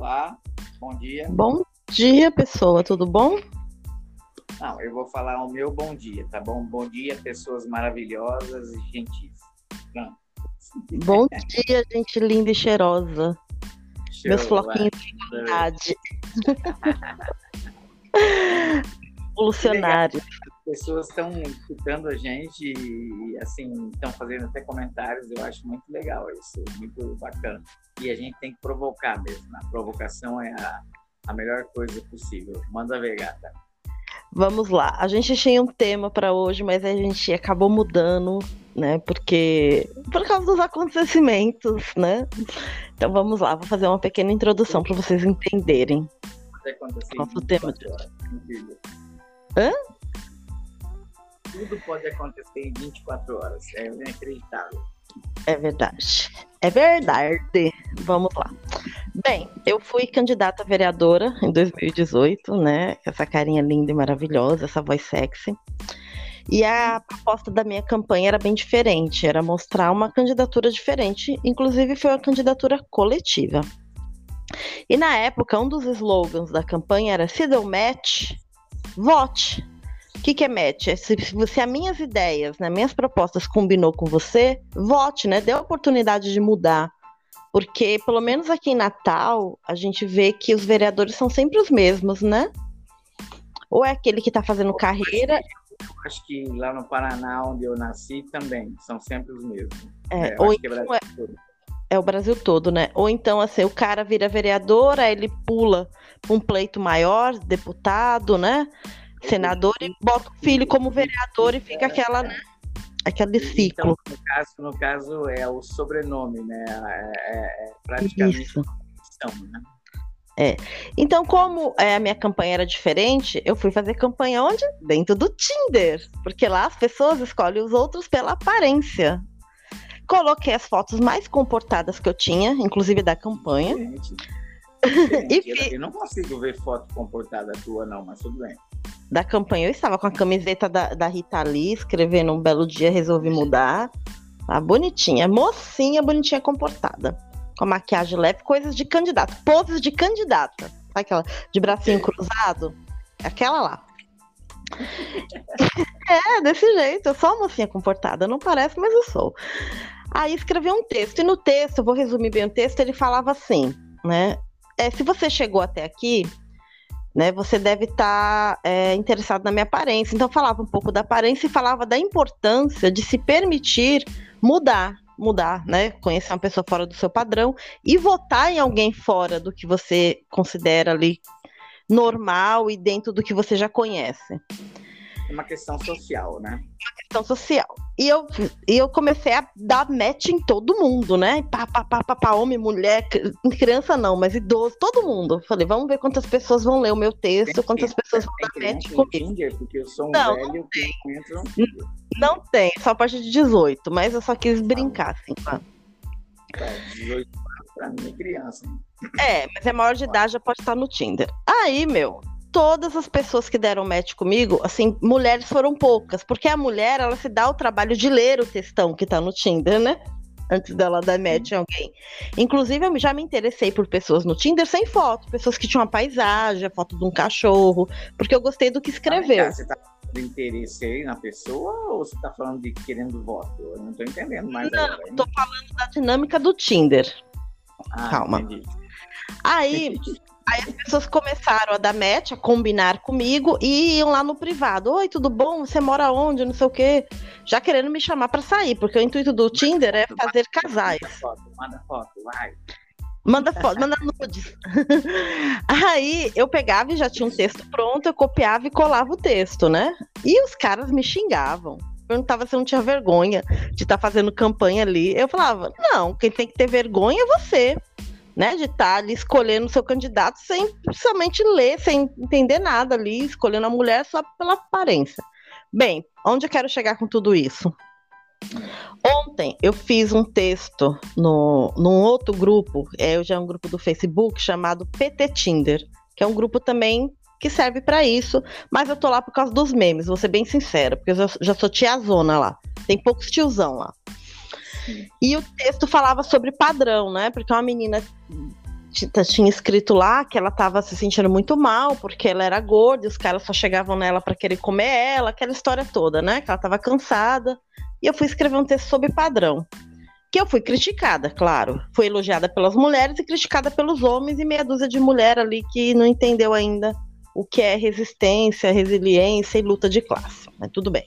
Olá, bom dia. Bom dia, pessoa, tudo bom? Não, eu vou falar o meu bom dia, tá bom? Bom dia, pessoas maravilhosas e gentis. Pronto. Bom dia, gente linda e cheirosa. Show, Meus floquinhos de bondade. Evolucionário. As pessoas estão escutando a gente e, assim, estão fazendo até comentários. Eu acho muito legal isso, muito bacana. E a gente tem que provocar mesmo. A provocação é a, a melhor coisa possível. Manda ver, gata. Vamos lá. A gente tinha um tema para hoje, mas a gente acabou mudando, né? Porque por causa dos acontecimentos, né? Então vamos lá, vou fazer uma pequena introdução para vocês entenderem. Nosso em tema 24 horas. Incrível. Hã? Tudo pode acontecer em 24 horas. É inacreditável. É verdade. É verdade. Vamos lá. Bem, eu fui candidata a vereadora em 2018, né? Essa carinha linda e maravilhosa, essa voz sexy. E a proposta da minha campanha era bem diferente, era mostrar uma candidatura diferente, inclusive foi uma candidatura coletiva. E na época, um dos slogans da campanha era: se deu match, vote. O que, que é match? É se, se as minhas ideias, né, minhas propostas combinou com você, vote, né? Dê a oportunidade de mudar. Porque, pelo menos aqui em Natal, a gente vê que os vereadores são sempre os mesmos, né? Ou é aquele que está fazendo carreira, Eu acho que lá no Paraná, onde eu nasci, também são sempre os mesmos. é, eu ou é então Brasil é, todo. é o Brasil todo, né? Ou então, assim, o cara vira vereador, aí ele pula um pleito maior, deputado, né? Senador, e bota o filho como vereador e fica aquela, né? Aquele ciclo. Então, no caso, no caso, é o sobrenome, né? É, é- é praticamente Isso. né? Então, como é, a minha campanha era diferente, eu fui fazer campanha onde? Dentro do Tinder. Porque lá as pessoas escolhem os outros pela aparência. Coloquei as fotos mais comportadas que eu tinha, inclusive da campanha. Gente, E gente, eu, eu não consigo ver foto comportada tua, não, mas tudo bem. Da campanha eu estava com a camiseta da, da Rita Lee, escrevendo um belo dia, resolvi mudar. Tá bonitinha, mocinha, bonitinha, comportada. Com a maquiagem leve, coisas de candidato, poses de candidata. Sabe aquela de bracinho cruzado? Aquela lá. é, desse jeito. Eu sou uma mocinha comportada. Não parece, mas eu sou. Aí escrevi um texto. E no texto, eu vou resumir bem o texto, ele falava assim, né? É, se você chegou até aqui, né, você deve estar interessado na minha aparência. Então, falava um pouco da aparência e falava da importância de se permitir mudar, mudar, né? Conhecer uma pessoa fora do seu padrão e votar em alguém fora do que você considera ali normal e dentro do que você já conhece. É uma questão social, né? Questão social. E eu, e eu comecei a dar match em todo mundo, né? Pá, pá, pá, pá, pá, homem, mulher, cri- criança não, mas idoso, todo mundo. Falei, vamos ver quantas pessoas vão ler o meu texto, quantas pessoas vão Tem dar match criança no comigo. Tinder, porque eu sou um Não, velho que entro Não tem, só a partir de 18, mas eu só quis brincar, assim. a- é, 18 anos pra mim é criança. É, mas é maior de idade, já pode estar no Tinder. Aí, meu, todas as pessoas que deram match comigo, assim, mulheres foram poucas, porque a mulher, ela se dá o trabalho de ler o textão que tá no Tinder, né? Antes dela dar match em alguém. Inclusive, eu já me interessei por pessoas no Tinder sem foto, pessoas que tinham uma paisagem, a foto de um cachorro, porque eu gostei do que escreveu. Ah, Você tá falando de interesse aí na pessoa ou você tá falando de querendo voto? Eu não tô entendendo mais Não, agora. tô falando da dinâmica do Tinder. Ah, calma. entendi. Aí, aí as pessoas começaram a dar match, a combinar comigo e iam lá no privado. Oi, tudo bom? Você mora onde? Não sei o quê. Já querendo me chamar pra sair, porque o intuito do Tinder é fazer casais. Manda foto, manda foto, vai. Manda foto, manda nudes. Aí eu pegava e já tinha um texto pronto, eu copiava e colava o texto, né? E os caras me xingavam. Perguntava se eu não tinha vergonha de estar fazendo campanha ali. Eu falava, não, quem tem que ter vergonha é você. Né, de estar ali escolhendo seu candidato sem somente ler, sem entender nada ali, escolhendo a mulher só pela aparência. Bem, onde eu quero chegar com tudo isso? Ontem eu fiz um texto no, num outro grupo, é já é um grupo do Facebook chamado PT Tinder, que é um grupo também que serve para isso, mas eu tô lá por causa dos memes, vou ser bem sincera, porque eu já, já sou tiazona lá. Tem poucos tiozão lá. E o texto falava sobre padrão, né? Porque uma menina tinha escrito lá que ela estava se sentindo muito mal porque ela era gorda e os caras só chegavam nela para querer comer ela, aquela história toda, né? Que ela estava cansada. E eu fui escrever um texto sobre padrão. Que eu fui criticada, claro. Fui elogiada pelas mulheres e criticada pelos homens e meia dúzia de mulher ali que não entendeu ainda o que é resistência, resiliência e luta de classe. Mas tudo bem.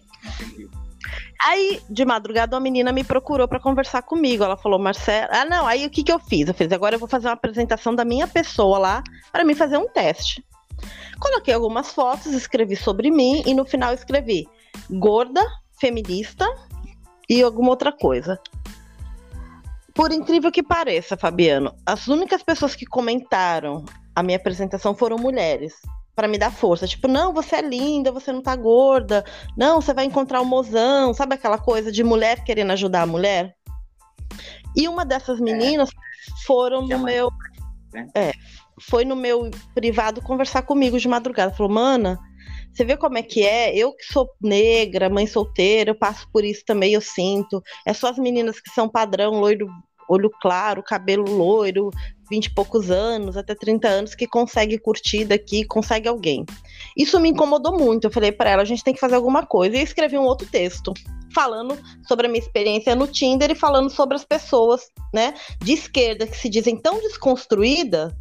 Aí, de madrugada, uma menina me procurou para conversar comigo. Ela falou, Marcela. Ah, não. Aí o que, que eu fiz? Eu fiz, agora eu vou fazer uma apresentação da minha pessoa lá para mim fazer um teste. Coloquei algumas fotos, escrevi sobre mim e no final escrevi gorda, feminista e alguma outra coisa. Por incrível que pareça, Fabiano, as únicas pessoas que comentaram a minha apresentação foram mulheres para me dar força. Tipo, não, você é linda, você não tá gorda. Não, você vai encontrar o um mozão. Sabe aquela coisa de mulher querendo ajudar a mulher? E uma dessas é. meninas é. foram no meu. É. é, foi no meu privado conversar comigo de madrugada. Falou, mana, você vê como é que é? Eu que sou negra, mãe solteira, eu passo por isso também, eu sinto. É só as meninas que são padrão, loiro, olho claro, cabelo loiro, 20 e poucos anos, até 30 anos, que consegue curtir daqui, consegue alguém. Isso me incomodou muito. Eu falei para ela, a gente tem que fazer alguma coisa. E eu escrevi um outro texto falando sobre a minha experiência no Tinder e falando sobre as pessoas, né, de esquerda que se dizem tão desconstruídas,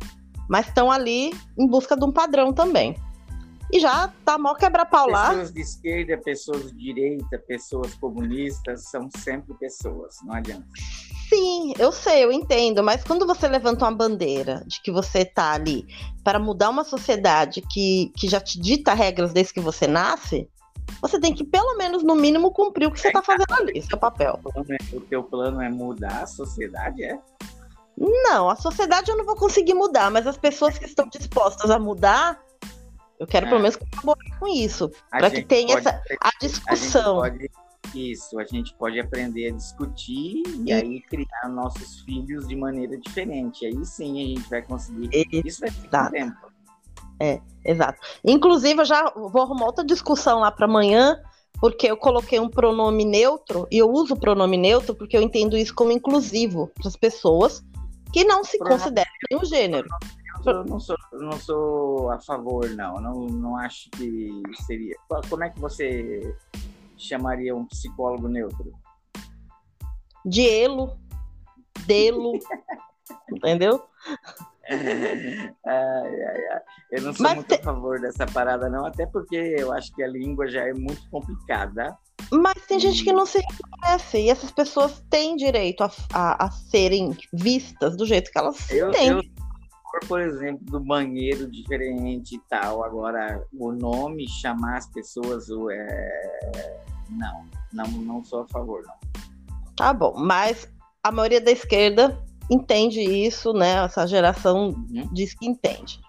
mas estão ali em busca de um padrão também. E já tá mal quebra-pau lá. Pessoas de esquerda, pessoas de direita, pessoas comunistas, são sempre pessoas, não adianta. Sim, eu sei, eu entendo, mas quando você levanta uma bandeira de que você está ali para mudar uma sociedade que, que já te dita regras desde que você nasce, você tem que, pelo menos, no mínimo, cumprir o que você está fazendo ali, seu papel. O teu plano é mudar a sociedade, é? Não, a sociedade eu não vou conseguir mudar, mas as pessoas que estão dispostas a mudar, eu quero é. pelo menos colaborar com isso, para que tenha essa a discussão. A gente pode isso, a gente pode aprender a discutir e, e aí criar nossos filhos de maneira diferente. Aí sim a gente vai conseguir. Isso vai ter tempo. É, exato. Inclusive, eu já vou arrumar outra discussão lá para amanhã, porque eu coloquei um pronome neutro, e eu uso o pronome neutro porque eu entendo isso como inclusivo para as pessoas que não se pronome consideram nenhum gênero. Eu não sou, não sou a favor, não. não. Não acho que seria. Como é que você chamaria um psicólogo neutro? Dielo, Delo, entendeu? Ai, ai, ai. Eu não sou Mas muito te... a favor dessa parada, não, até porque eu acho que a língua já é muito complicada. Mas tem gente que não se reconhece, e essas pessoas têm direito a, a, a serem vistas do jeito que elas eu, têm. Eu, por exemplo, do banheiro diferente e tal, agora o nome, chamar as pessoas é, não, não, não sou a favor, não. Tá bom, mas a maioria da esquerda entende isso, né? Essa geração uhum. diz que entende.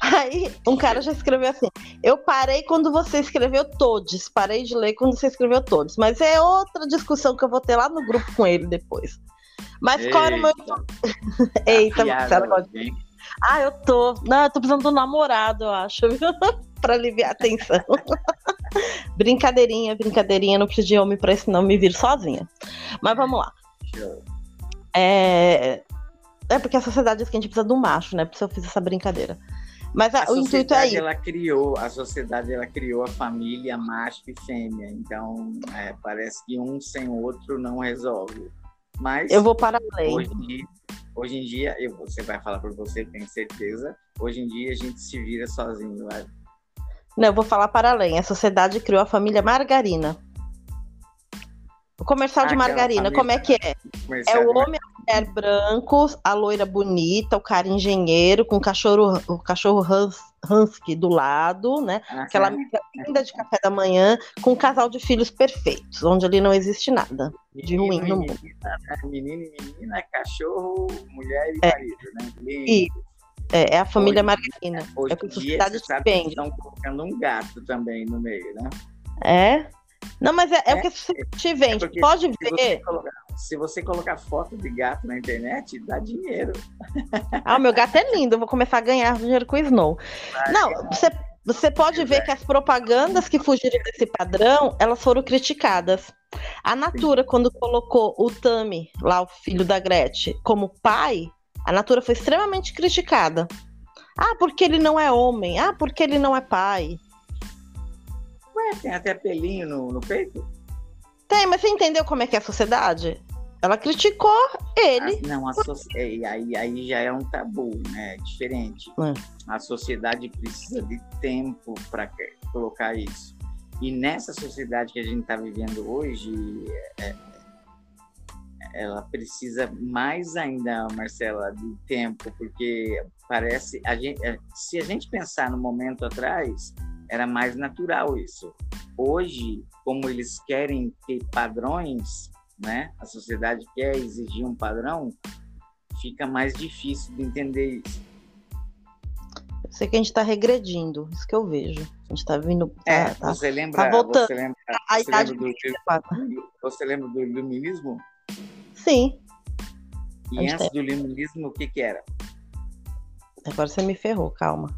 Aí um cara já escreveu assim: Eu parei quando você escreveu todos, parei de ler quando você escreveu todos. Mas é outra discussão que eu vou ter lá no grupo com ele depois. Mas Eita. qual era o meu. Eita, Marcelo, Ah, eu tô. Não, eu tô precisando um namorado, eu acho, para aliviar a tensão. brincadeirinha, brincadeirinha, não preciso de homem pra isso, não me vir sozinha. Mas vamos lá. É, é porque a sociedade diz que a gente precisa um macho, né? Por isso eu fiz essa brincadeira. Mas a, a o intuito é. Ela criou, a sociedade ela criou a família macho e fêmea. Então, é, parece que um sem o outro não resolve. Mas eu vou para além. Hoje, hoje em dia, eu, você vai falar por você, tenho certeza. Hoje em dia a gente se vira sozinho. Vai não, eu vou falar para além. A sociedade criou a família Margarina. O comercial de margarina, como é que é? É o homem e a mulher brancos, a loira bonita, o cara engenheiro, com o cachorro, o cachorro hus, husky do lado, né? Aquela amiga linda de café da manhã, com um casal de filhos perfeitos, onde ali não existe nada de ruim no mundo. Menino e menina, cachorro, mulher e é. marido, né? E, é, é a família hoje, Margarina. Hoje é em dia, você sabe que estão colocando um gato também no meio, né? É? Não, mas é, é, é o que você te vende. É Pode se ver. Você colocar, se você colocar foto de gato na internet, dá dinheiro. Ah, o meu gato é lindo. Eu vou começar a ganhar dinheiro com o Snow. Vai, Não, você, você pode ver que as propagandas que fugiram desse padrão, elas foram criticadas. A Natura, quando colocou o Tami, lá o filho da Gretchen, como pai, A Natura foi extremamente criticada. Ah, porque ele não é homem. Ah, porque ele não é pai. Ué, tem até pelinho no, no peito? Tem, mas você entendeu como é que é a sociedade? Ela criticou ele. Ah, não, a so... aí, aí já é um tabu, né? É diferente. É. A sociedade precisa de tempo para colocar isso. E nessa sociedade que a gente está vivendo hoje, é, ela precisa mais ainda, Marcela, de tempo, porque parece a gente, é, se a gente pensar no momento atrás, era mais natural isso. Hoje, como eles querem ter padrões, né? A sociedade quer exigir um padrão, fica mais difícil de entender isso. Eu sei que a gente está regredindo, isso que eu vejo. A gente está vindo. Tá, é, tá, você lembra? Tá voltando. Você lembra, você lembra do, você lembra do iluminismo? Sim. E antes tem... do iluminismo, o que que era? Agora você me ferrou, calma.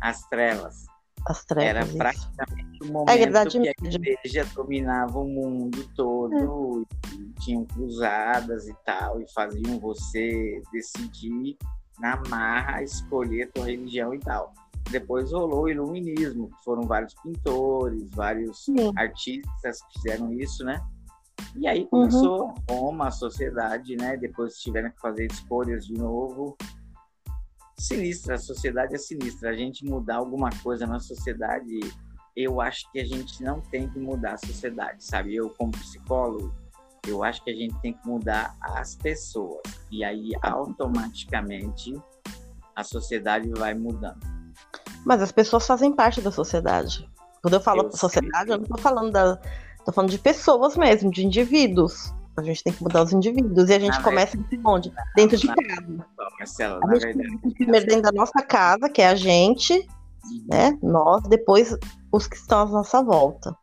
As trevas. As trevas. Era isso. praticamente o é momento é verdade, que a igreja dominava o mundo todo, é. tinham cruzadas e tal, e faziam você decidir na marra escolher a tua religião e tal. Depois rolou o iluminismo, foram vários pintores, vários Sim. artistas que fizeram isso, né? E aí começou uhum. Roma, a sociedade, né? Depois tiveram que fazer escolhas de novo. Sinistra, a sociedade é sinistra. A gente mudar alguma coisa na sociedade, eu acho que a gente não tem que mudar a sociedade, sabe? Eu, como psicólogo, eu acho que a gente tem que mudar as pessoas. E aí, automaticamente, a sociedade vai mudando. Mas as pessoas fazem parte da sociedade. Quando eu falo eu sociedade, sei. eu não estou falando da, Tô falando de pessoas mesmo, de indivíduos. A gente tem que mudar os indivíduos. E a gente na começa verdade, onde? Dentro de casa. Marcela, a gente verdade. primeiro dentro da nossa casa, que é a gente, uhum. né? Nós, depois os que estão à nossa volta.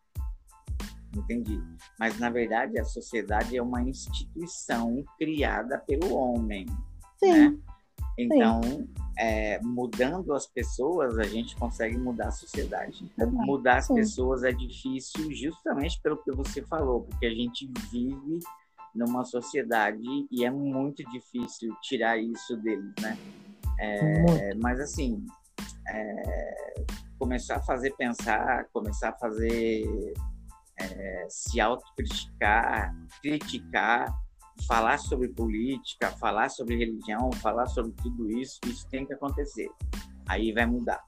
Entendi. Mas, na verdade, a sociedade é uma instituição criada pelo homem. Sim. Né? Então, Sim é, mudando as pessoas, a gente consegue mudar a sociedade. Mudar as pessoas é difícil justamente pelo que você falou, porque a gente vive numa sociedade e é muito difícil tirar isso deles, né? É, mas assim, é, começar a fazer pensar, começar a fazer é, se autocriticar, criticar, falar sobre política, falar sobre religião, falar sobre tudo isso, isso tem que acontecer. Aí vai mudar.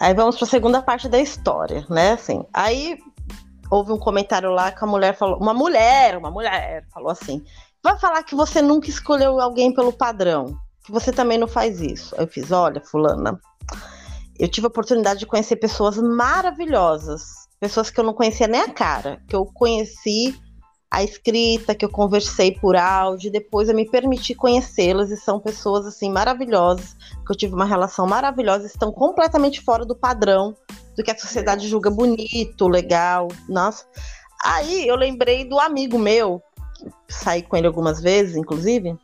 Aí vamos para a segunda parte da história, né? Assim, aí houve um comentário lá que a mulher falou, uma mulher, uma mulher falou assim: vai falar que você nunca escolheu alguém pelo padrão, que você também não faz isso. Eu fiz, olha, fulana, eu tive a oportunidade de conhecer pessoas maravilhosas, pessoas que eu não conhecia nem a cara, que eu conheci a escrita, que eu conversei por áudio, depois eu me permiti conhecê-las e são pessoas assim maravilhosas, que eu tive uma relação maravilhosa, estão completamente fora do padrão do que a sociedade julga bonito, legal. Nossa. Aí eu lembrei do amigo meu, saí com ele algumas vezes, inclusive,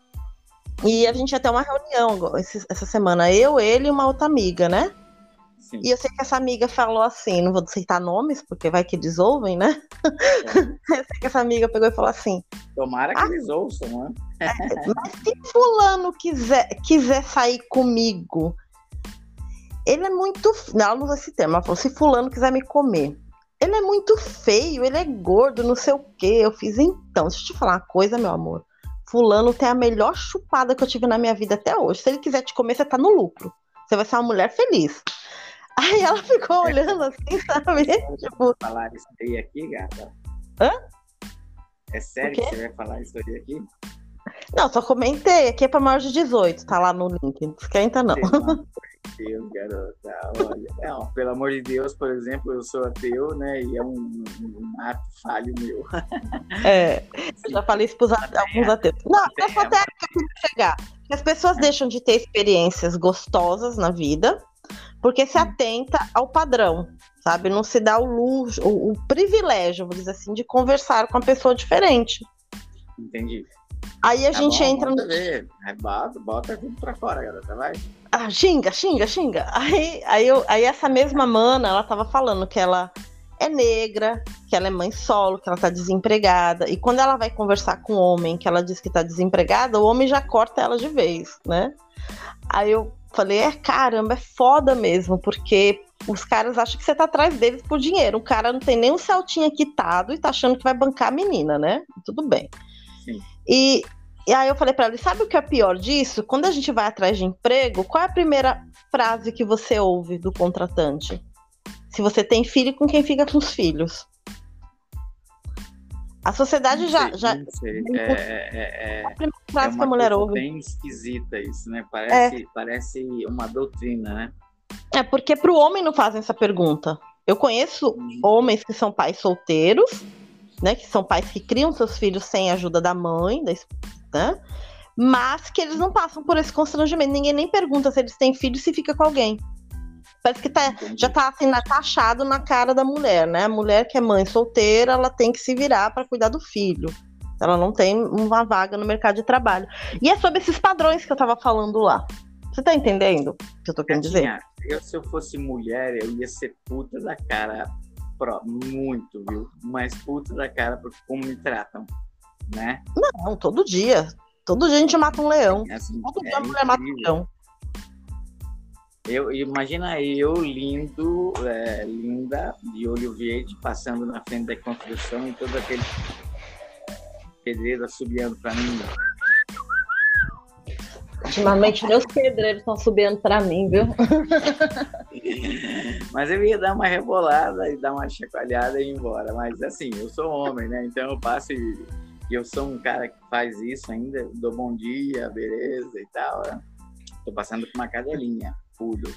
e a gente ia ter uma reunião essa semana, eu, ele e uma outra amiga, né? Sim. E eu sei que essa amiga falou assim, não vou citar nomes, porque vai que eles ouvem, né? É. eu sei que essa amiga pegou e falou assim. Tomara que ah, eles ouçam, né? É, mas se fulano quiser, quiser sair comigo, ele é muito. Não, não esse tema. Ela falou: se fulano quiser me comer. Ele é muito feio, ele é gordo, não sei o quê. Eu fiz, então, deixa eu te falar uma coisa, meu amor. Fulano tem a melhor chupada que eu tive na minha vida até hoje. Se ele quiser te comer, você tá no lucro. Você vai ser uma mulher feliz. Aí ela ficou olhando assim, sabe? tipo... falar isso aí aqui, gata? Hã? É sério que você vai falar isso aí aqui? Não, só comentei. Aqui é pra maior de 18, tá lá no link. Não esquenta, não. Deus, garota. Olha, não, pelo amor de Deus, por exemplo, eu sou ateu, né? E é um, um ato falho meu. É, eu já falei isso pros alguns ateus. Não, é só até que eu queria chegar. As pessoas deixam de ter experiências gostosas na vida porque se atenta ao padrão, sabe? Não se dá o luxo, o, o privilégio, vou dizer assim, de conversar com uma pessoa diferente. Entendi. Aí a tá gente bom, entra no. Ver. É, bota, bota tudo pra fora, garota, vai. Ah, xinga, xinga, xinga. Aí, aí, eu, aí essa mesma mana, ela tava falando que ela é negra, que ela é mãe solo, que ela tá desempregada. E quando ela vai conversar com o homem, que ela diz que tá desempregada, o homem já corta ela de vez, né? Aí eu falei, é caramba, é foda mesmo, porque os caras acham que você tá atrás deles por dinheiro. O cara não tem nem um saltinho quitado e tá achando que vai bancar a menina, né? Tudo bem. Sim. E, e aí eu falei para ela, sabe o que é pior disso? Quando a gente vai atrás de emprego, qual é a primeira frase que você ouve do contratante? Se você tem filho, com quem fica com os filhos? A sociedade não já. Sei, já... É, é, é, a primeira frase é que a mulher ouve. bem esquisita isso, né? Parece, parece uma doutrina, né? É porque para o homem não fazem essa pergunta. Eu conheço uhum. homens que são pais solteiros, né? Que são pais que criam seus filhos sem a ajuda da mãe, né? Mas que eles não passam por esse constrangimento. Ninguém nem pergunta se eles têm filho se fica com alguém. Parece que tá, já tá assim, taxado na cara da mulher, né? A mulher que é mãe solteira, ela tem que se virar para cuidar do filho. Ela não tem uma vaga no mercado de trabalho. E é sobre esses padrões que eu tava falando lá. Você tá entendendo o que eu tô querendo dizer? Eu, se eu fosse mulher, eu ia ser puta da cara pro, muito, viu? Mas puta da cara por como me tratam, né? Não, todo dia. Todo dia a gente mata um leão. É assim, todo dia a mulher mata um leão. Eu, imagina eu lindo, é, linda, de olho verde, passando na frente da construção e todo aquele pedreiro assobiando para mim. Ultimamente meus pedreiros estão subindo para mim, viu? Mas eu ia dar uma rebolada e dar uma chacoalhada e ir embora. Mas assim, eu sou homem, né? Então eu passo e, e eu sou um cara que faz isso ainda, dou bom dia, beleza e tal. Né? Tô passando por uma cadelinha tudo.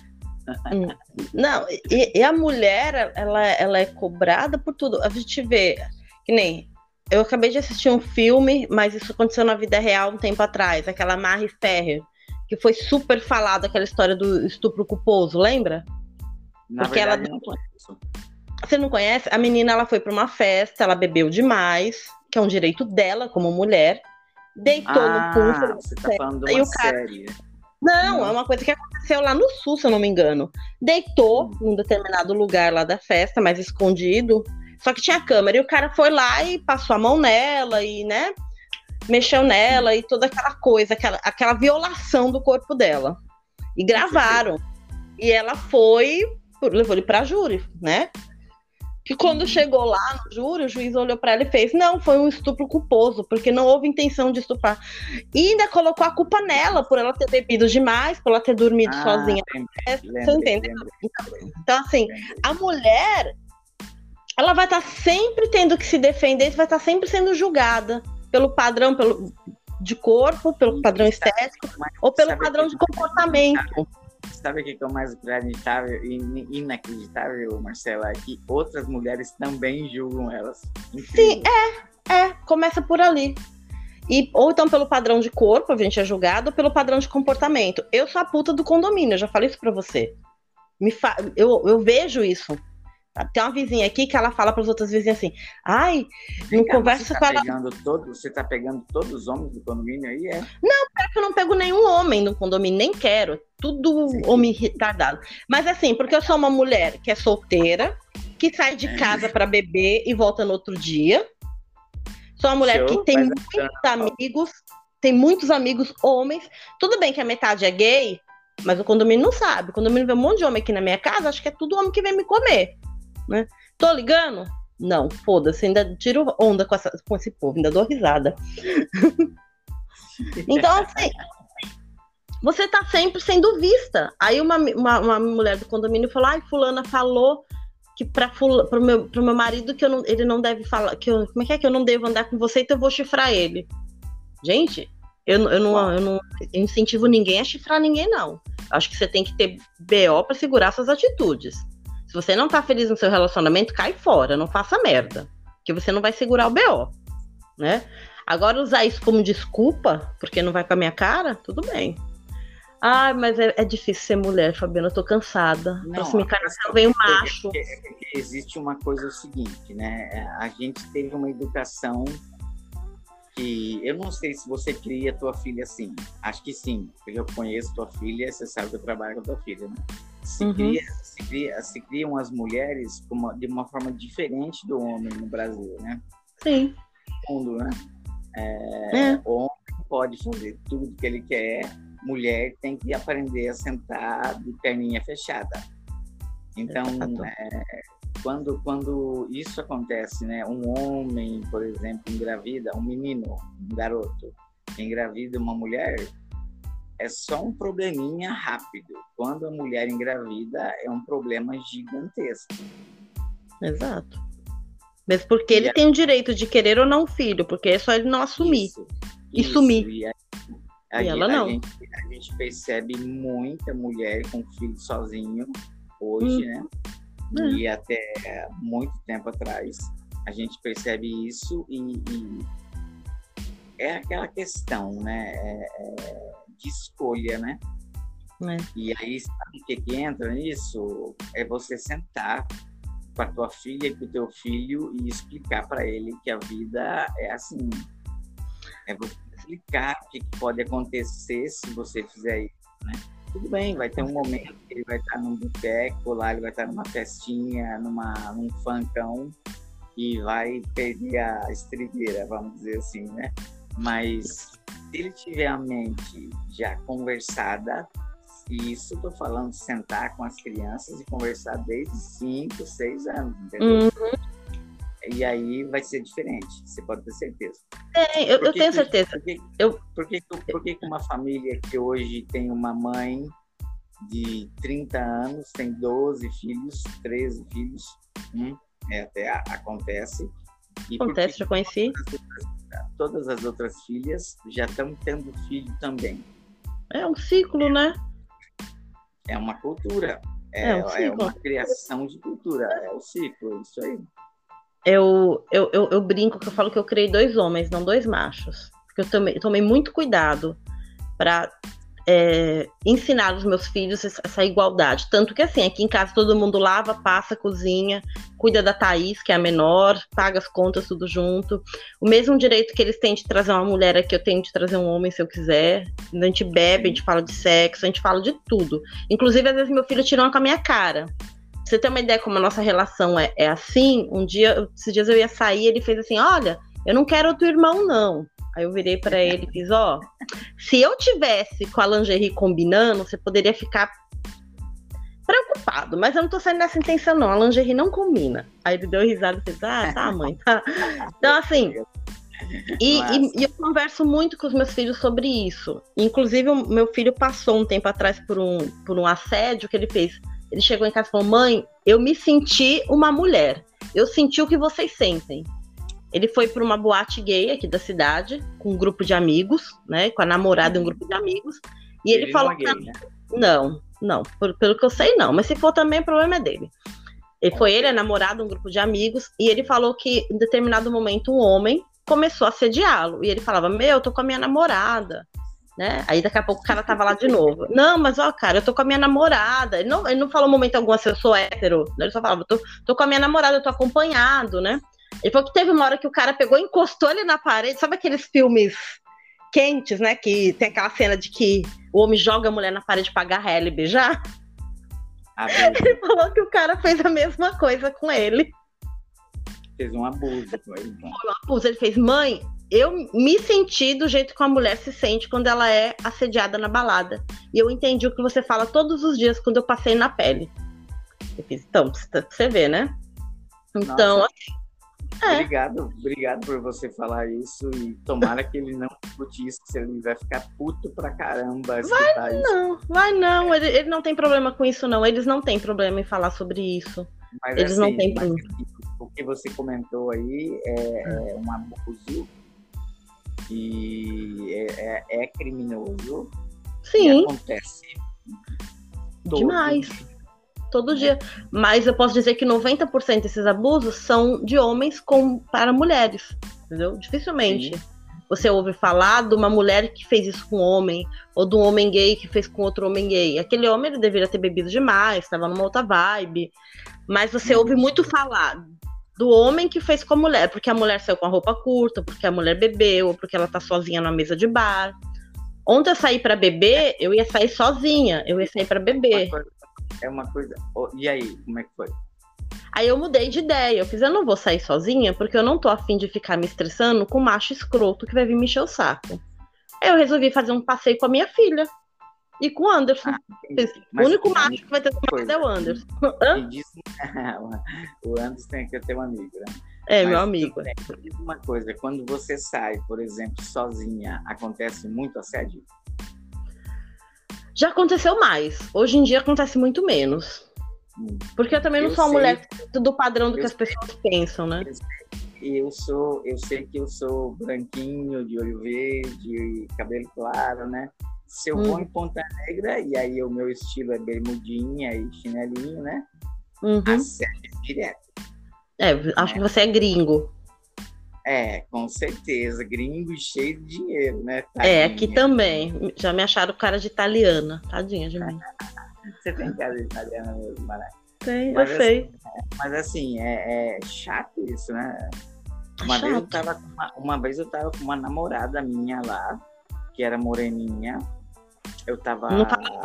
Hum. Não, e, e, a mulher, ela, ela é cobrada por tudo. A gente vê, que nem. Eu acabei de assistir um filme, mas isso aconteceu na vida real um tempo atrás, aquela Marie Ferrer, que foi super falada, aquela história do estupro culposo, lembra? Na Porque verdade, ela. Não. Você não conhece? A menina ela foi para uma festa, ela bebeu demais, que é um direito dela como mulher, deitou ah, no pulso. Você tá falando de uma série. Não, é uma coisa que aconteceu lá no sul, se eu não me engano. Deitou hum. num determinado lugar lá da festa, mais escondido. Só que tinha câmera. E o cara foi lá e passou a mão nela e, né? Mexeu nela e toda aquela coisa, aquela, aquela violação do corpo dela. E gravaram. E ela foi, levou ele pra júri, né? Que quando chegou lá no júri, o juiz olhou para ela e fez: não, foi um estupro culposo, porque não houve intenção de estuprar. E ainda colocou a culpa nela, por ela ter bebido demais, por ela ter dormido ah, sozinha. Você entendeu? Então, assim, a mulher, ela vai estar tá sempre tendo que se defender, vai estar tá sempre sendo julgada pelo padrão pelo, de corpo, pelo padrão estético, ou pelo padrão de comportamento. Sabe o que é mais inacreditável e inacreditável, Marcela? É que outras mulheres também julgam elas. Sim, é, é. Começa por ali. E, ou então pelo padrão de corpo, a gente é julgado, ou pelo padrão de comportamento. Eu sou a puta do condomínio, eu já falei isso pra você. Me fa... eu, eu vejo isso. Tem uma vizinha aqui que ela fala para as outras vizinhas assim: ai, não conversa tá com ela. Pegando todo, você tá pegando todos os homens do condomínio aí, é? Não, porque eu não pego nenhum homem no condomínio, nem quero. Tudo Sim. homem retardado. Mas assim, porque eu sou uma mulher que é solteira, que sai de é. casa para beber e volta no outro dia. Sou uma mulher Show, que tem muitos amigos, tem muitos amigos homens. Tudo bem que a metade é gay, mas o condomínio não sabe. O condomínio vê um monte de homem aqui na minha casa, acho que é tudo homem que vem me comer né? Tô ligando? Não, foda-se, ainda tiro onda com, essa, com esse povo, ainda dou risada. então, assim, você tá sempre sendo vista. Aí uma, uma, uma mulher do condomínio falou: ai, fulana falou que para pro meu, pro meu marido que eu não, ele não deve falar, que eu, como é que é que eu não devo andar com você, então eu vou chifrar ele. Gente, eu, eu, não, eu não incentivo ninguém a chifrar ninguém, não. Acho que você tem que ter BO para segurar suas atitudes. Se você não tá feliz no seu relacionamento, cai fora, não faça merda. Que você não vai segurar o BO, né? Agora usar isso como desculpa, porque não vai com a minha cara, tudo bem. Ai, mas é, é difícil ser mulher, Fabiana, eu tô cansada. Não, Próxima encarnação vem um macho. É, é, é, existe uma coisa o seguinte, né? A gente teve uma educação que eu não sei se você cria tua filha assim. Acho que sim, porque eu conheço tua filha, você sabe que eu trabalho com tua filha, né? se, uhum. cria, se, cria, se criam as mulheres uma, de uma forma diferente do homem no Brasil, né? Sim. Mundo, né? É, é. O homem pode fazer tudo que ele quer, mulher tem que aprender a sentar de perninha fechada. Então, é, quando, quando isso acontece, né? Um homem, por exemplo, engravida, um menino, um garoto, engravida uma mulher, é só um probleminha rápido. Quando a mulher engravida, é um problema gigantesco. Exato. Mesmo porque e ele a... tem o direito de querer ou não filho, porque é só ele não assumir isso, e isso, sumir. E, a, a, e ela não. Gente, a gente percebe muita mulher com filho sozinho hoje, hum. né? É. E até muito tempo atrás a gente percebe isso e, e é aquela questão, né? É, é de escolha, né? É. E aí, sabe o que, que entra nisso? É você sentar com a tua filha e com o teu filho e explicar para ele que a vida é assim. É você explicar o que, que pode acontecer se você fizer isso, né? Tudo bem, vai ter um momento que ele vai estar num boteco, lá ele vai estar numa festinha, numa, num funkão e vai perder a estribeira, vamos dizer assim, né? Mas se ele tiver a mente já conversada, e isso estou falando sentar com as crianças e conversar desde 5, 6 anos, entendeu? Uhum. E aí vai ser diferente, você pode ter certeza. É, eu, eu tenho que, certeza. Por que, eu... por, que, por que uma família que hoje tem uma mãe de 30 anos, tem 12 filhos, 13 filhos, hum, é, até acontece. E acontece, já conheci. Todas as outras filhas já estão tendo filho também. É um ciclo, né? É uma cultura. É, é, um é uma criação de cultura. É o ciclo, isso aí eu, eu, eu, eu, brinco que eu falo que eu criei dois homens, não dois machos. Porque eu tomei, tomei muito cuidado para é, ensinar os meus filhos essa igualdade. Tanto que assim, aqui em casa todo mundo lava, passa, cozinha, cuida da Thaís, que é a menor, paga as contas tudo junto. O mesmo direito que eles têm de trazer uma mulher aqui, eu tenho de trazer um homem se eu quiser. A gente bebe, a gente fala de sexo, a gente fala de tudo. Inclusive, às vezes, meu filho tira uma com a minha cara você ter uma ideia como a nossa relação é, é assim, um dia, esses dias eu ia sair, ele fez assim: Olha, eu não quero outro irmão, não. Aí eu virei para ele e fiz: Ó, se eu tivesse com a lingerie combinando, você poderia ficar preocupado, mas eu não tô saindo nessa intenção, não. A lingerie não combina. Aí ele deu risada e fez: Ah, tá, mãe, tá. Então, assim. E, e, e, eu converso muito com os meus filhos sobre isso. Inclusive, o meu filho passou um tempo atrás por um, por um assédio que ele fez. Ele chegou em casa e falou: Mãe, eu me senti uma mulher. Eu senti o que vocês sentem. Ele foi para uma boate gay aqui da cidade, com um grupo de amigos, né? Com a namorada e um grupo de amigos. E ele, ele falou: não, é gay, né? não, não, por, pelo que eu sei, não. Mas se for também, o problema é dele. Ele foi ele, a namorada, um grupo de amigos, e ele falou que em determinado momento um homem começou a assediá-lo. E ele falava: Meu, eu tô com a minha namorada né? Aí daqui a pouco o cara tava lá de novo. Não, mas ó, cara, eu tô com a minha namorada. Ele não, ele não falou momento algum assim, eu sou hétero. Ele só falava, tô, tô com a minha namorada, eu tô acompanhado, né? Ele falou que teve uma hora que o cara pegou e encostou ele na parede. Sabe aqueles filmes quentes, né? Que tem aquela cena de que o homem joga a mulher na parede pra agarrar ela e beijar. Ah, ele falou que o cara fez a mesma coisa com ele. Fez um abuso com ele. Foi um abuso. Ele fez, mãe, eu me senti do jeito que uma mulher se sente quando ela é assediada na balada. E eu entendi o que você fala todos os dias quando eu passei na pele. Eu fiz, então, você vê, né? Então, Nossa. assim. É. Obrigado, obrigado por você falar isso e tomara que ele não escute isso, se ele vai ficar puto pra caramba. Vai não, isso. vai não, ele, ele, não tem problema com isso não, eles não têm problema em falar sobre isso. Mas, eles assim, não têm problema. O que você comentou aí é, é um abuso que é, é, é criminoso. Sim. acontece todo demais. Dia. Todo dia. Mas eu posso dizer que 90% desses abusos são de homens com, para mulheres. Entendeu? Dificilmente. Sim. Você ouve falar de uma mulher que fez isso com um homem, ou de um homem gay que fez com outro homem gay. Aquele homem ele deveria ter bebido demais, estava numa outra vibe. Mas você ouve muito falar do homem que fez com a mulher, porque a mulher saiu com a roupa curta, porque a mulher bebeu, ou porque ela tá sozinha na mesa de bar. Ontem eu saí para beber, eu ia sair sozinha, eu ia sair para beber. é uma coisa. E aí, como é que foi? Aí eu mudei de ideia. Eu fiz, eu não vou sair sozinha, porque eu não tô afim de ficar me estressando com o macho escroto que vai vir me encher o saco. Aí eu resolvi fazer um passeio com a minha filha. E com o Anderson. Ah, o único macho que vai ter coisa é o Anderson. Diz, o Anderson tem que ter um amigo, né? É, Mas, meu amigo. Diz uma coisa, quando você sai, por exemplo, sozinha, acontece muito assédio? Já aconteceu mais. Hoje em dia acontece muito menos. Hum. Porque eu também não eu sou uma mulher do padrão do que as pessoas pensam, né? Eu sou, eu sei que eu sou branquinho, de olho verde, cabelo claro, né? Se eu hum. vou em Ponta Negra, e aí o meu estilo é bermudinha e chinelinho, né? Uhum. Assédio direto. É, acho é. que você é gringo. É, com certeza. Gringo e cheio de dinheiro, né? Tadinha. É, aqui também. Já me acharam cara de italiana. Tadinha de mim. Você tem cara de italiana mesmo, Maré? Tem, mas, eu assim, sei. Mas assim, é, é chato isso, né? Uma chato. vez eu tava uma, uma vez eu tava com uma namorada minha lá, que era moreninha. Eu tava. Não fala,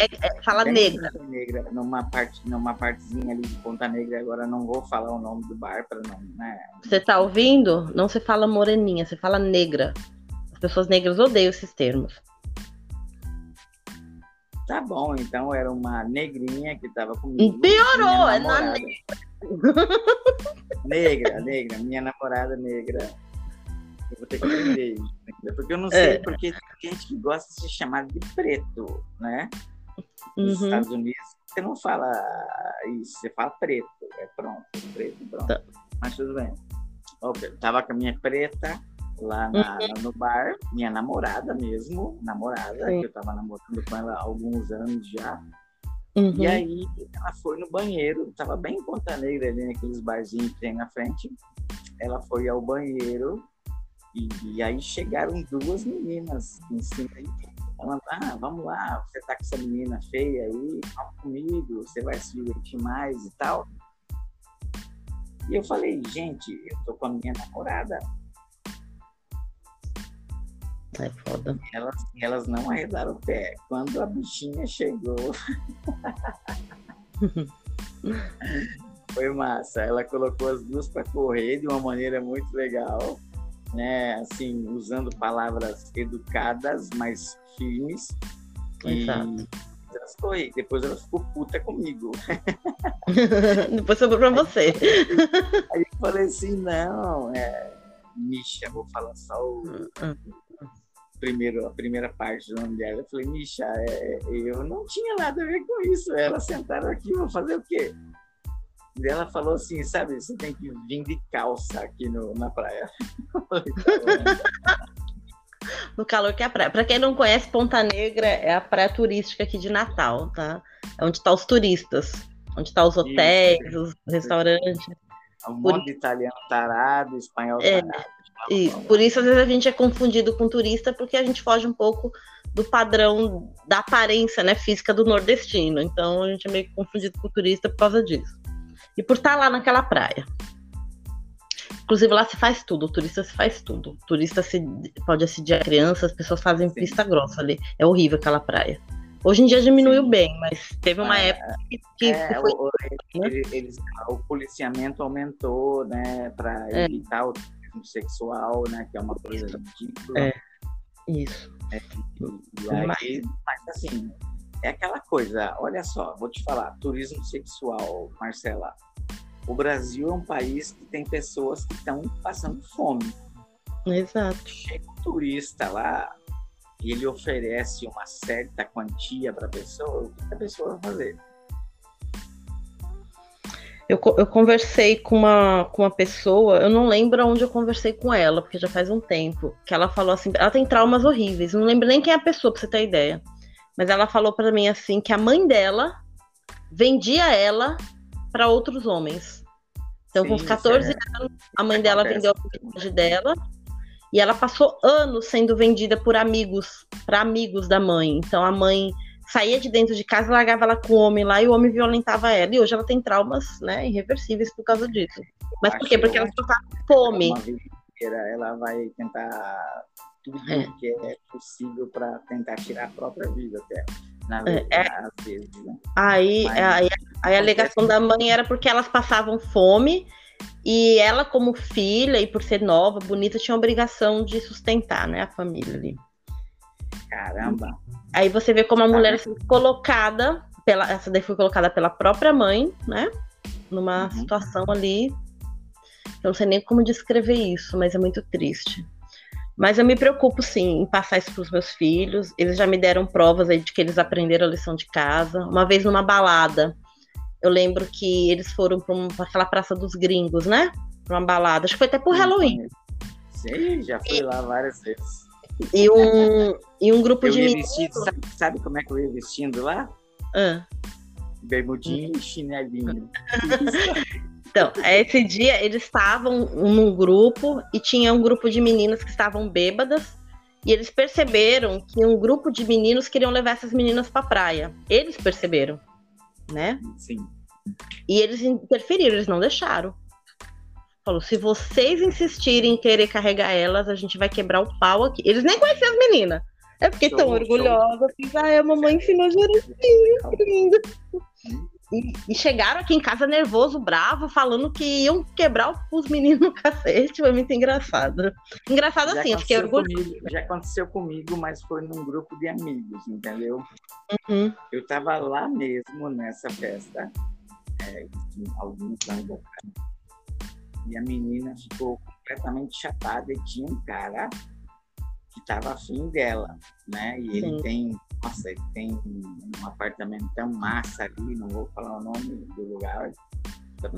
é, é, fala negra. negra. Numa, parte, numa partezinha ali de Ponta Negra, agora não vou falar o nome do bar para não. Né? Você tá ouvindo? Não se fala moreninha, você fala negra. As pessoas negras odeiam esses termos. Tá bom, então era uma negrinha que tava comigo. Piorou, é na negra. negra, negra, minha namorada negra. Eu vou ter que aprender isso. Porque eu não sei, é. porque tem gente que gosta de ser chamado de preto, né? Nos uhum. Estados Unidos, você não fala isso, você fala preto. É pronto, preto, pronto. Tá. Mas tudo bem. Okay. Tava com a minha preta lá na, uhum. no bar, minha namorada mesmo, namorada, Sim. que eu tava namorando com ela há alguns anos já. Uhum. E aí ela foi no banheiro, tava bem em Ponta Negra ali naqueles barzinhos que tem na frente. Ela foi ao banheiro e, e aí chegaram duas meninas em cima de falando, ah, vamos lá, você tá com essa menina feia aí, fala comigo, você vai se divertir mais e tal. E eu falei, gente, eu tô com a minha namorada. É foda. Elas, elas não arredaram o pé. Quando a bichinha chegou. Foi massa. Ela colocou as duas para correr de uma maneira muito legal né? Assim, usando palavras educadas, mas firmes. Exato. E depois ela ficou puta comigo. depois sobrou pra você. Aí eu falei assim, não, é. Misha, vou falar só o. Primeiro, a primeira parte do nome dela. Eu falei, Misha, é, eu não tinha nada a ver com isso. Elas sentaram aqui, vou fazer o quê? E ela falou assim, sabe, você tem que vir de calça aqui no, na praia. no calor que é a praia. Para quem não conhece, Ponta Negra é a praia turística aqui de Natal, tá? É onde estão tá os turistas, onde estão tá os hotéis, Isso. os restaurantes. É um monte de italiano tarado, espanhol é, tarado. Isso. Por isso, às vezes, a gente é confundido com turista, porque a gente foge um pouco do padrão da aparência né, física do nordestino. Então, a gente é meio confundido com turista por causa disso e por estar lá naquela praia. Inclusive lá se faz tudo, o turista se faz tudo. O turista se, pode assediar crianças, as pessoas fazem Sim. pista grossa ali. É horrível aquela praia. Hoje em dia diminuiu Sim. bem, mas teve uma é, época que, é, foi. O, eles, eles, o policiamento aumentou, né, para é. evitar o turismo sexual, né, que é uma coisa ridícula. É, isso. É, e, e aí, mas... mas assim, é aquela coisa, olha só, vou te falar, turismo sexual, Marcela. O Brasil é um país que tem pessoas que estão passando fome. Exato. Chega um turista lá e ele oferece uma certa quantia para a pessoa, o que a pessoa vai fazer? Eu, eu conversei com uma, com uma pessoa, eu não lembro onde eu conversei com ela, porque já faz um tempo, que ela falou assim, ela tem traumas horríveis, não lembro nem quem é a pessoa, para você ter ideia. Mas ela falou para mim assim que a mãe dela vendia ela para outros homens. Então, Sim, com os 14 é... anos, a mãe dela vendeu a propriedade dela e ela passou anos sendo vendida por amigos, para amigos da mãe. Então, a mãe saía de dentro de casa, largava ela com o homem lá e o homem violentava ela. E hoje ela tem traumas, né, irreversíveis por causa disso. Mas por quê? Porque ela só tá fome. Ela vai tentar tudo é. que é possível para tentar tirar a própria vida até. na verdade, é, às vezes. Né? Aí, Mas, aí, aí a alegação da mãe era porque elas passavam fome e ela, como filha, e por ser nova, bonita, tinha a obrigação de sustentar né, a família ali. Caramba! Aí você vê como a mulher assim, colocada, pela, essa daí foi colocada pela própria mãe, né? Numa uhum. situação ali. Eu não sei nem como descrever isso, mas é muito triste. Mas eu me preocupo sim em passar isso para os meus filhos. Eles já me deram provas aí de que eles aprenderam a lição de casa. Uma vez numa balada, eu lembro que eles foram para aquela Praça dos Gringos, né? Pra uma balada. Acho que foi até por Halloween. Sim, já fui e, lá várias vezes. E um, e um grupo eu de meninos. Sabe, sabe, como é que eu ia vestindo lá? Ah. Bermudinho e chinelinho. Então, esse dia eles estavam num grupo e tinha um grupo de meninas que estavam bêbadas e eles perceberam que um grupo de meninos queriam levar essas meninas para praia. Eles perceberam, né? Sim. E eles interferiram, eles não deixaram. Falou: se vocês insistirem em querer carregar elas, a gente vai quebrar o pau aqui. Eles nem conheciam as meninas. Fiquei show, tão orgulhosa. Fiz, ah, a mamãe ensinou direitinho. E, e, chegaram aqui em casa nervoso, bravo, falando que iam quebrar os meninos no cacete. Foi muito engraçado. Engraçado já assim, eu fiquei orgulhosa. Já aconteceu comigo, mas foi num grupo de amigos, entendeu? Uhum. Eu estava lá mesmo nessa festa, é, alguns anos e a menina ficou completamente chapada e tinha um cara que estava afim dela, né? E Sim. ele tem, nossa, ele tem um apartamento tão massa ali, não vou falar o nome do lugar,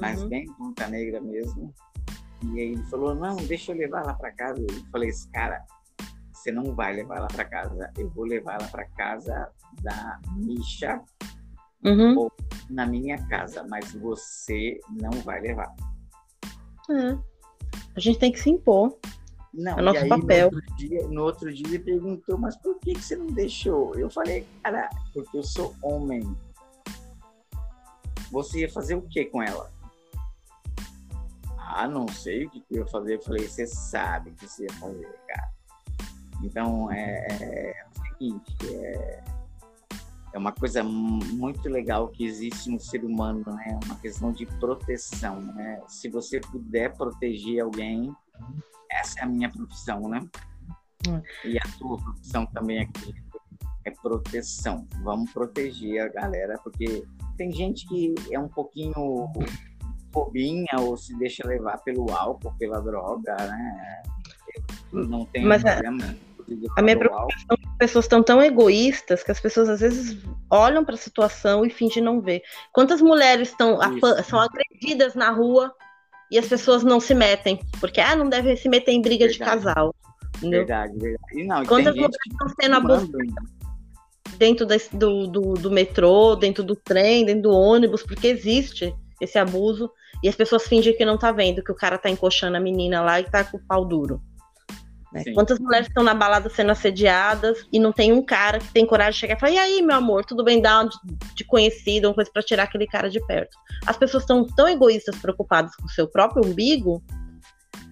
mas uhum. bem Ponta Negra mesmo. E aí ele falou, não, deixa eu levar lá para casa. Eu falei, esse cara, você não vai levar ela para casa, eu vou levar ela para casa da Misha uhum. ou na minha casa, mas você não vai levar. É. A gente tem que se impor. Não, é nosso aí, papel. No outro, dia, no outro dia ele perguntou, mas por que, que você não deixou? Eu falei, cara, porque eu sou homem. Você ia fazer o que com ela? Ah, não sei o que eu ia fazer. Eu falei, você sabe o que você ia fazer, cara. Então, é, é, é o seguinte, é, é uma coisa muito legal que existe no ser humano, né? Uma questão de proteção, né? Se você puder proteger alguém, essa é a minha profissão, né? Hum. E a tua profissão também aqui é proteção. Vamos proteger a galera, porque tem gente que é um pouquinho bobinha ou se deixa levar pelo álcool, pela droga, né? Não tem Mas, problema. A minha preocupação é que as pessoas estão tão egoístas que as pessoas às vezes olham para a situação e fingem não ver. Quantas mulheres estão são agredidas na rua e as pessoas não se metem, porque ah, não deve se meter em briga verdade. de casal. Entendeu? Verdade, verdade. E não, Quantas mulheres estão sendo abusadas dentro do, do, do metrô, dentro do trem, dentro do ônibus, porque existe esse abuso e as pessoas fingem que não tá vendo que o cara tá encoxando a menina lá e tá com o pau duro. Né? Quantas mulheres estão na balada sendo assediadas e não tem um cara que tem coragem de chegar e falar: e aí, meu amor, tudo bem? Dá de, de conhecido, uma coisa para tirar aquele cara de perto. As pessoas estão tão egoístas, preocupadas com o seu próprio umbigo,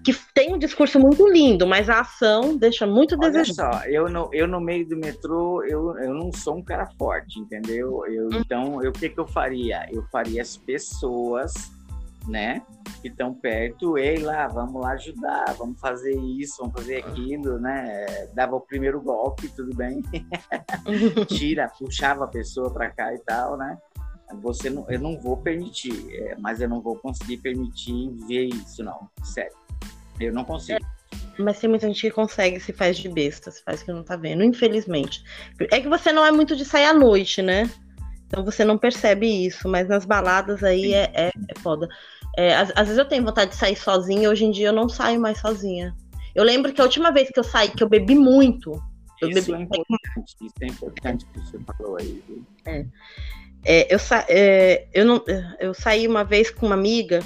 que tem um discurso muito lindo, mas a ação deixa muito a desejar. Olha só, eu no, eu no meio do metrô, eu, eu não sou um cara forte, entendeu? Eu, hum. Então, eu, o que, que eu faria? Eu faria as pessoas né? Que estão perto, ei lá, vamos lá ajudar, vamos fazer isso, vamos fazer aquilo, né? Dava o primeiro golpe, tudo bem. Tira, puxava a pessoa para cá e tal, né? Você não, eu não vou permitir, é, mas eu não vou conseguir permitir ver isso, não. Sério. Eu não consigo. É, mas tem muita gente que consegue, se faz de besta, se faz que não tá vendo, infelizmente. É que você não é muito de sair à noite, né? Então você não percebe isso, mas nas baladas aí é, é, é foda. É, às, às, vezes eu tenho vontade de sair sozinha, hoje em dia eu não saio mais sozinha. Eu lembro que a última vez que eu saí, que eu bebi muito. Eu isso bebi... é importante, isso é importante que você falou aí. É. É, eu, sa... É, eu, não... eu saí uma vez com uma amiga,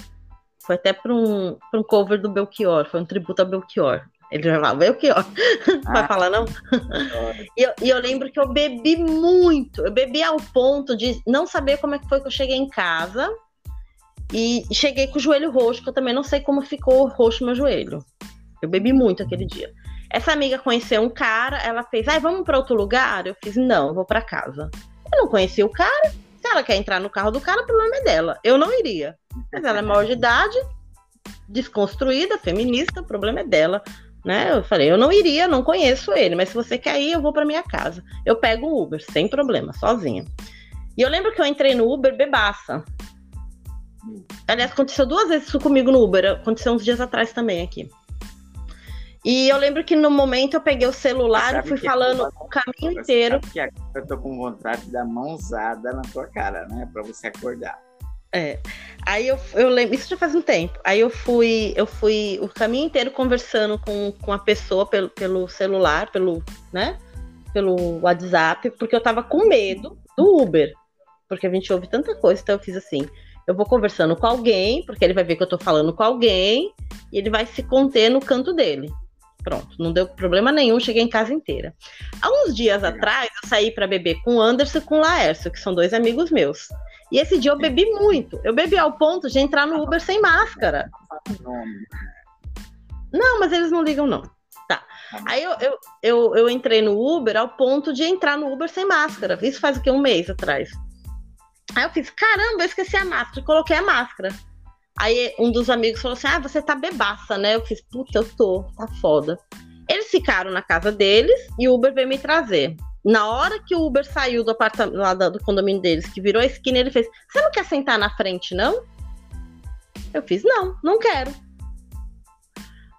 foi até para um, um cover do Belchior, foi um tributo a Belchior. Ele já falava, Belchior, ah, vai falar não? e, eu, e eu lembro que eu bebi muito, eu bebi ao ponto de não saber como é que foi que eu cheguei em casa, e cheguei com o joelho roxo, que eu também não sei como ficou roxo meu joelho. Eu bebi muito aquele dia. Essa amiga conheceu um cara, ela fez, ai, vamos para outro lugar? Eu fiz, não, vou para casa. Eu não conhecia o cara. Se ela quer entrar no carro do cara, o problema é dela. Eu não iria. Mas ela é maior de idade, desconstruída, feminista, o problema é dela. Né? Eu falei, eu não iria, não conheço ele, mas se você quer ir, eu vou para minha casa. Eu pego o Uber, sem problema, sozinha. E eu lembro que eu entrei no Uber bebaça. Aliás, aconteceu duas vezes isso comigo no Uber, aconteceu uns dias atrás também aqui. E eu lembro que no momento eu peguei o celular e fui falando o caminho inteiro. Que eu tô com vontade de dar mãozada na tua cara, né? Pra você acordar. É. Aí eu, eu lembro, isso já faz um tempo. Aí eu fui, eu fui o caminho inteiro conversando com, com a pessoa pelo, pelo celular, pelo, né? Pelo WhatsApp, porque eu tava com medo do Uber. Porque a gente ouve tanta coisa, então eu fiz assim. Eu vou conversando com alguém, porque ele vai ver que eu tô falando com alguém, e ele vai se conter no canto dele. Pronto, não deu problema nenhum, cheguei em casa inteira. Há uns dias atrás, eu saí para beber com o Anderson e com o Laércio, que são dois amigos meus. E esse dia eu bebi muito. Eu bebi ao ponto de entrar no Uber sem máscara. Não, mas eles não ligam, não. Tá. Aí eu, eu, eu, eu entrei no Uber ao ponto de entrar no Uber sem máscara. Isso faz o quê? Um mês atrás. Aí eu fiz, caramba, eu esqueci a máscara. Coloquei a máscara. Aí um dos amigos falou assim: Ah, você tá bebaça, né? Eu fiz, puta, eu tô, tá foda. Eles ficaram na casa deles e o Uber veio me trazer. Na hora que o Uber saiu do apartamento lá do condomínio deles, que virou a esquina, ele fez: Você não quer sentar na frente, não? Eu fiz: Não, não quero.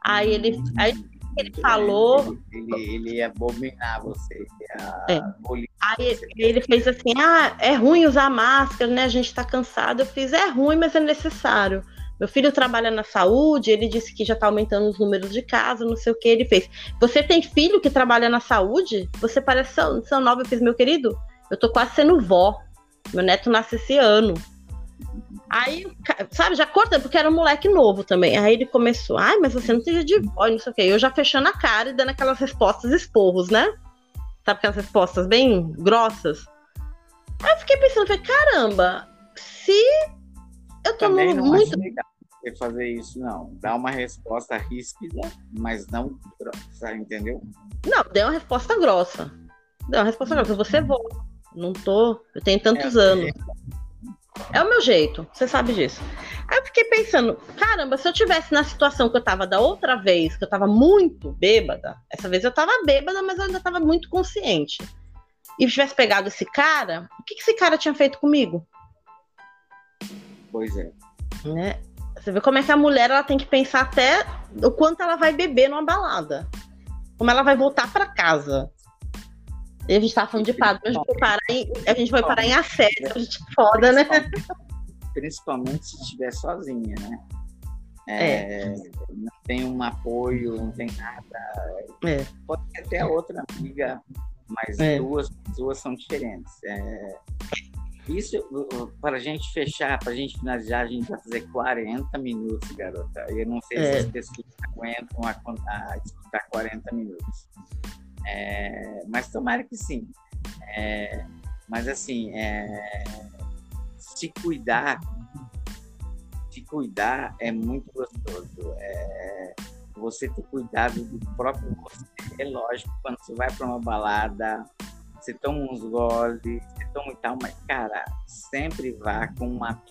Aí ele, aí ele falou. Ele, ele, ele ia abominar você. Ia é. Aí ele fez assim: Ah, é ruim usar máscara, né? A gente tá cansado. Eu fiz: É ruim, mas é necessário. Meu filho trabalha na saúde, ele disse que já está aumentando os números de casos, não sei o que ele fez. Você tem filho que trabalha na saúde? Você parece São, São Nova, eu fiz, meu querido, eu tô quase sendo vó. Meu neto nasce esse ano. Aí, sabe, já corta, porque era um moleque novo também. Aí ele começou, ai, mas você não seja de vó, não sei o que. Eu já fechando a cara e dando aquelas respostas esporros, né? Sabe aquelas respostas bem grossas? Aí eu fiquei pensando, falei, caramba, se eu tô Também não muito. legal fazer isso, não. Dá uma resposta ríspida, mas não grossa, entendeu? Não, deu uma resposta grossa. Deu uma resposta grossa. Você voa. Não tô. Eu tenho tantos é, anos. É o meu jeito, você sabe disso. Aí eu fiquei pensando, caramba, se eu tivesse na situação que eu tava da outra vez, que eu tava muito bêbada, essa vez eu tava bêbada, mas eu ainda tava muito consciente. E tivesse pegado esse cara, o que, que esse cara tinha feito comigo? Pois é. Né? Você vê como é que a mulher ela tem que pensar até o quanto ela vai beber numa balada. Como ela vai voltar para casa. E a gente tá falando de padrão, a gente parar em, a gente vai parar em assédio, a gente é foda, né? Principalmente se estiver sozinha, né? É, é. Não tem um apoio, não tem nada. É. Pode ter até outra amiga, mas é. duas, duas são diferentes. É, isso, para a gente fechar, para a gente finalizar, a gente vai fazer 40 minutos, garota. Eu não sei se as pessoas aguentam a, a escutar 40 minutos. É, mas tomara que sim. É, mas assim, é, se cuidar, se cuidar é muito gostoso. É, você ter cuidado do próprio você. É lógico, quando você vai para uma balada, você toma uns goles, você toma e tal, mas, cara, sempre vá com uma.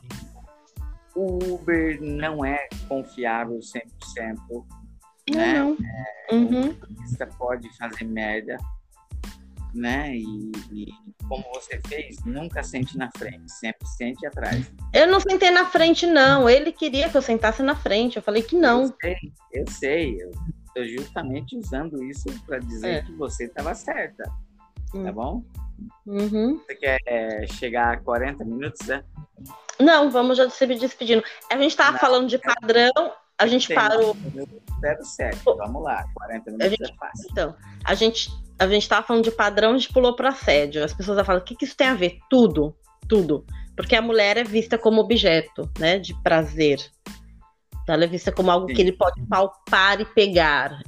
O Uber não é confiável 100%. Não, né? não. É, uhum. Você pode fazer merda, né? E, e, como você fez, nunca sente na frente, sempre sente atrás. Eu não sentei na frente, não. Ele queria que eu sentasse na frente. Eu falei que não. Eu sei, eu sei. Eu estou justamente usando isso para dizer é. que você estava certa hum. tá bom? Uhum. Você quer é, chegar a 40 minutos, né? Não, vamos já se despedindo. A gente estava falando de padrão, a gente Tem parou. Certo, vamos lá, 40 minutos gente, é fácil. Então, a gente a gente estava falando de padrão, a gente pulou para assédio. As pessoas falam, o que, que isso tem a ver? Tudo, tudo. Porque a mulher é vista como objeto, né, de prazer. Ela é vista como algo Sim. que ele pode palpar e pegar.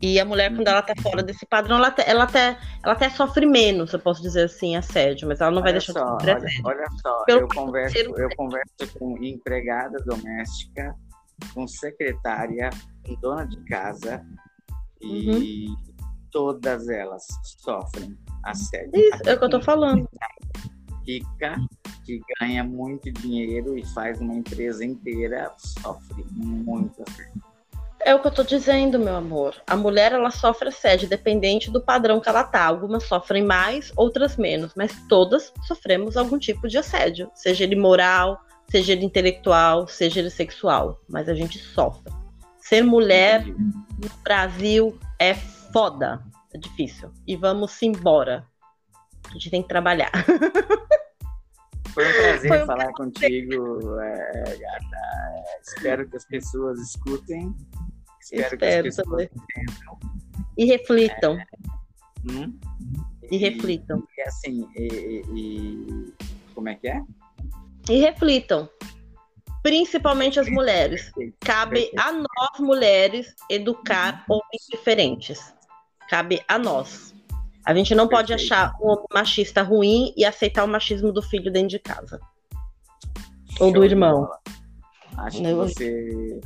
E a mulher, quando ela tá fora desse padrão, ela até, ela até, ela até sofre menos, eu posso dizer assim, assédio, mas ela não vai deixar só, de sofrer olha. Olha só, Pelo eu converso, eu converso com empregada doméstica, com secretária, com dona de casa, e uhum. todas elas sofrem assédio. Isso, é o que eu tô falando. rica, que ganha muito dinheiro e faz uma empresa inteira, sofre muito assédio. É o que eu tô dizendo, meu amor. A mulher ela sofre assédio dependente do padrão que ela tá. Algumas sofrem mais, outras menos, mas todas sofremos algum tipo de assédio, seja ele moral, seja ele intelectual, seja ele sexual, mas a gente sofre. Ser mulher no Brasil é foda, é difícil. E vamos embora. A gente tem que trabalhar. Foi um prazer Foi um falar prazer. contigo, é, gata. Espero que as pessoas escutem Espero, Espero que as também. E reflitam. É, hum? e, e, reflitam. E assim, e, e, como é que é? E reflitam. Principalmente as mulheres. Cabe a nós, mulheres, educar uhum. homens diferentes. Cabe a nós. A gente não pode achar um homem machista ruim e aceitar o machismo do filho dentro de casa. Ou do irmão. Acho que você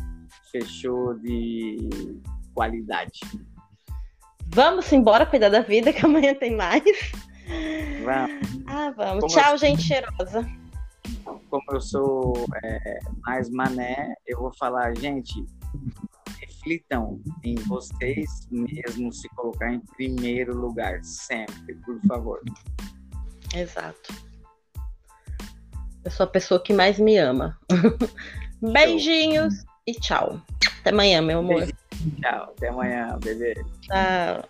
fechou de qualidade. Vamos embora cuidar da vida, que amanhã tem mais. Vamos. Ah, vamos. Como Tchau, eu... gente cheirosa. Como eu sou é, mais mané, eu vou falar, gente, reflitam em vocês mesmos se colocar em primeiro lugar, sempre, por favor. Exato. Eu sou a pessoa que mais me ama. Beijinhos e tchau. Até amanhã, meu amor. Tchau, até amanhã, bebê. Tchau.